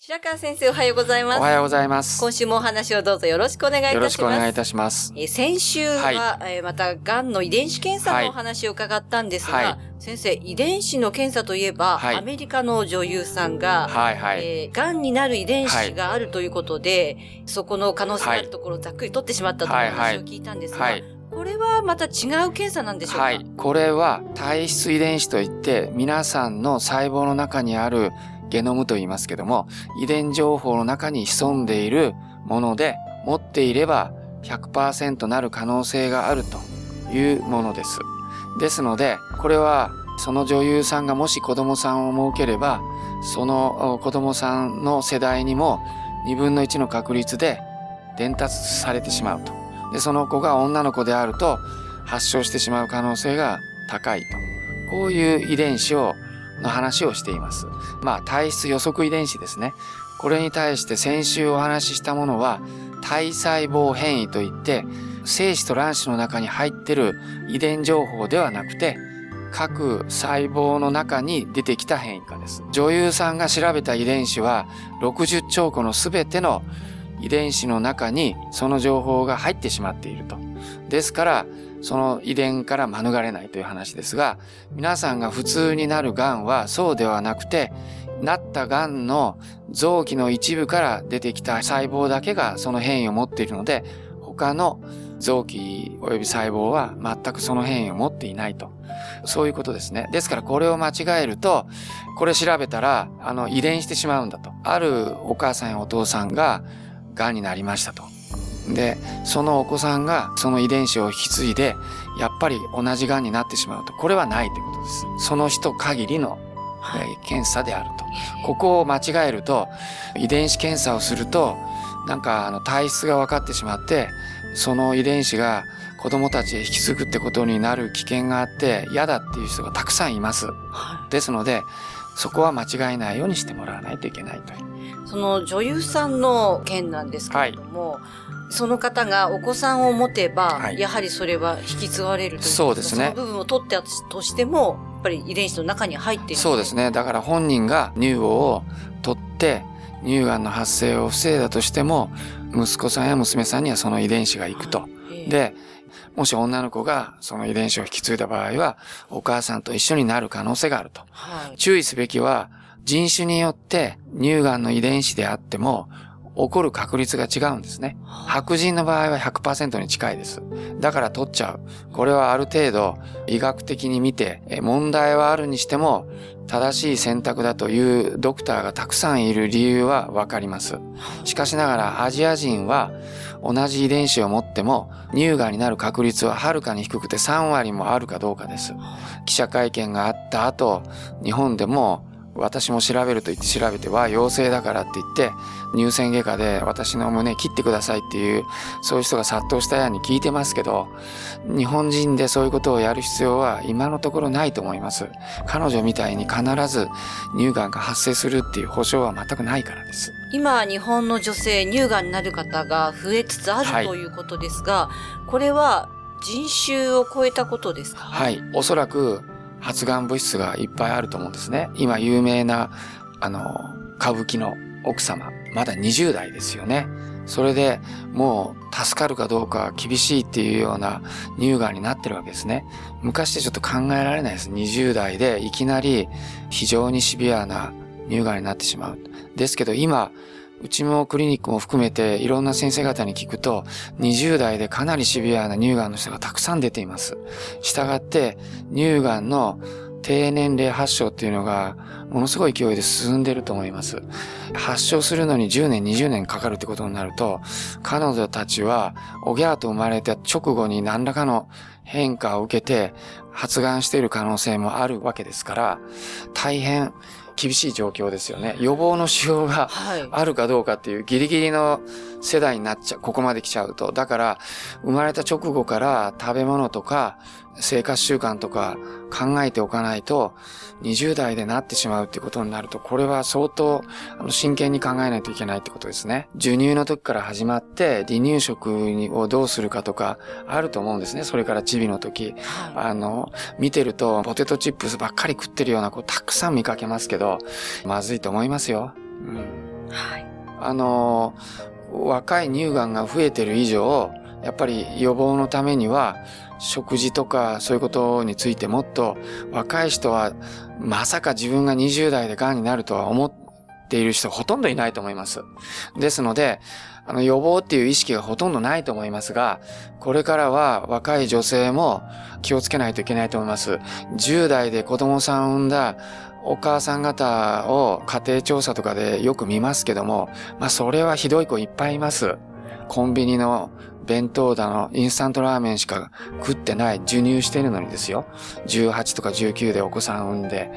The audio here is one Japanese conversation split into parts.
白川先生おはようございますおはようございます。今週もお話をどうぞよろしくお願いいたしますよろしくお願いいたします。えー先週は、はいえーまたがんの遺伝子検査はいのお話を伺ったんですが、はい先生遺伝子の検査といえば、はいアメリカの女優さんが、はいはい。えー、がんになる遺伝子があるということで、そこの可能性があるところをざっくり取ってしまったという話を聞いたんですが、はい。これはまた違う検査なんでしょうか、はい。これは体質遺伝子といって、皆さんの細胞の中にあるゲノムと言いますけども、遺伝情報の中に潜んでいるもので、持っていれば100%なる可能性があるというものです。ですので、これはその女優さんがもし子供さんを設ければ、その子供さんの世代にも2分の1の確率で伝達されてしまうと。で、その子が女の子であると発症してしまう可能性が高いと。こういう遺伝子を、の話をしています。まあ、体質予測遺伝子ですね。これに対して先週お話ししたものは、体細胞変異といって、精子と卵子の中に入ってる遺伝情報ではなくて、各細胞の中に出てきた変異化です。女優さんが調べた遺伝子は、60兆個のすべての遺伝子の中にその情報が入ってしまっていると。ですから、その遺伝から免れないという話ですが、皆さんが普通になる癌はそうではなくて、なった癌の臓器の一部から出てきた細胞だけがその変異を持っているので、他の臓器及び細胞は全くその変異を持っていないと。そういうことですね。ですからこれを間違えると、これ調べたら、あの、遺伝してしまうんだと。あるお母さんやお父さんが癌になりましたと。で、そのお子さんがその遺伝子を引き継いで、やっぱり同じ癌になってしまうと。これはないということです。その人限りの、えー検査であると。ここを間違えると、遺伝子検査をすると、なんかあの体質が分かってしまって、その遺伝子が子供たちへ引き継ぐってことになる危険があって嫌だっていう人がたくさんいます。ですので、そこは間違えないようにしてもらわないといけないという。その女優さんの件なんですけれども、その方がお子さんを持てば、はいやはりそれは引き継がれるというそうですねその部分を取ってたとしても、やっぱり遺伝子の中に入っている。そうですね。だから本人が乳房を取って乳がんの発生を防いだとしても、息子さんや娘さんにはその遺伝子が行くと。ええ、で、もし女の子がその遺伝子を引き継いだ場合は、お母さんと一緒になる可能性があると。はい。注意すべきは、人種によって乳がんの遺伝子であっても、起こる確率が違うんですね。白人の場合は100%に近いです。だから取っちゃう。これはある程度医学的に見て、え問題はあるにしても、正しい選択だというドクターがたくさんいる理由はわかります。しかしながらアジア人は同じ遺伝子を持っても乳がんになる確率ははるかに低くて3割もあるかどうかです。記者会見があった後、日本でも私も調べると言って調べては陽性だからって言って乳腺外科で私の胸切ってくださいっていうそういう人が殺到したように聞いてますけど日本人でそういうことをやる必要は今のところないと思います。彼女みたいに必ず乳がんが発生するっていう保証は全くないからです。今、日本の女性、乳がんになる方が増えつつあはい。るということですが、これは人種を超えたことですか？はい。おそらく発がん物質がいっぱいあると思うんですね今有名なあの歌舞伎の奥様まだ20代ですよねそれでもう助かるかどうか厳しいっていうような乳がんになってるわけですね。昔ってちょっと考えられないです。20代でいきなり非常にシビアな乳がんになってしまう。ですけど今、うちもクリニックも含めていろんな先生方に聞くと、20代でかなりシビアな乳がんの人がたくさん出ています。したがって、乳がんの低年齢発症っていうのがものすごい勢いで進んでると思います。発症するのに10年、20年かかるってことになると、彼女たちは、おぎゃーと生まれた直後に何らかの変化を受けて発がんしている可能性もあるわけですから、大変厳しい状況ですよね。予防のしようがあるかどうかっていうギリギリの世代になっちゃう、ここまで来ちゃうと。だから、生まれた直後から食べ物とか生活習慣とか考えておかないと、20代でなってしまうってことになると、これは相当あの真剣に考えないといけないってことですね。授乳の時から始まって、離乳食をどうするかとかあると思うんですね。それからチビの時。はい、あの、見てるとポテトチップスばっかり食ってるような子たくさん見かけますけど、まずいと思いますよ。うん。はい。あの、若い乳がんが増えてる以上、やっぱり予防のためには、食事とかそういうことについてもっと若い人はまさか自分が20代で癌になるとは思っている人ほとんどいないと思います。ですので、あの予防っていう意識がほとんどないと思いますが、これからは若い女性も気をつけないといけないと思います。10代で子供さんを産んだお母さん方を家庭調査とかでよく見ますけども、まあそれはひどい子いっぱいいます。コンビニの弁当だの、インスタントラーメンしか食ってない、授乳してるのにですよ。18とか19でお子さん産んで。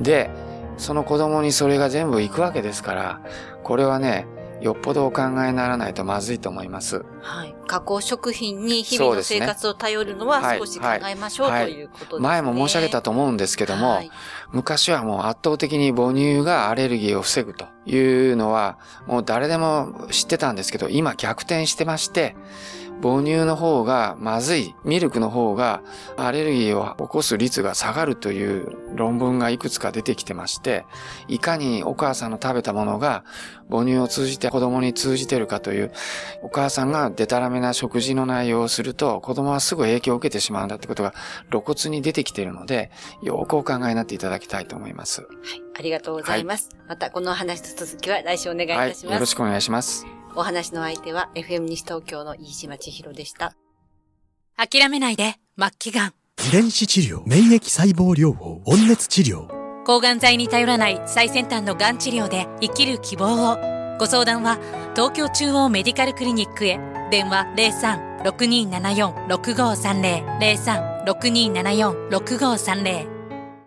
で、その子供にそれが全部行くわけですから、これはね、よっぽどお考えにならないとまずいと思います。はい。加工食品に日々の生活を頼るのは少し考えましょう、はい、ということですね、前も申し上げたと思うんですけども、はい、昔はもう圧倒的に母乳がアレルギーを防ぐというのは、もう誰でも知ってたんですけど、今逆転してまして、母乳の方がまずい、ミルクの方がアレルギーを起こす率が下がるという論文がいくつか出てきてまして、いかにお母さんの食べたものが母乳を通じて子供に通じてるかという、お母さんがデタラメな食事の内容をすると子供はすぐ影響を受けてしまうんだってことが露骨に出てきているので、よくお考えになっていただきたいと思います。はい。ありがとうございます。はい、またこの話の続きは来週お願いいたします。はい、よろしくお願いします。お話の相手は FM 西東京の飯島千尋でした。諦めないで、末期がん。遺伝子治療、免疫細胞療法、温熱治療。抗がん剤に頼らない最先端のがん治療で生きる希望を。ご相談は東京中央メディカルクリニックへ。電話03-6274-6530。03-6274-6530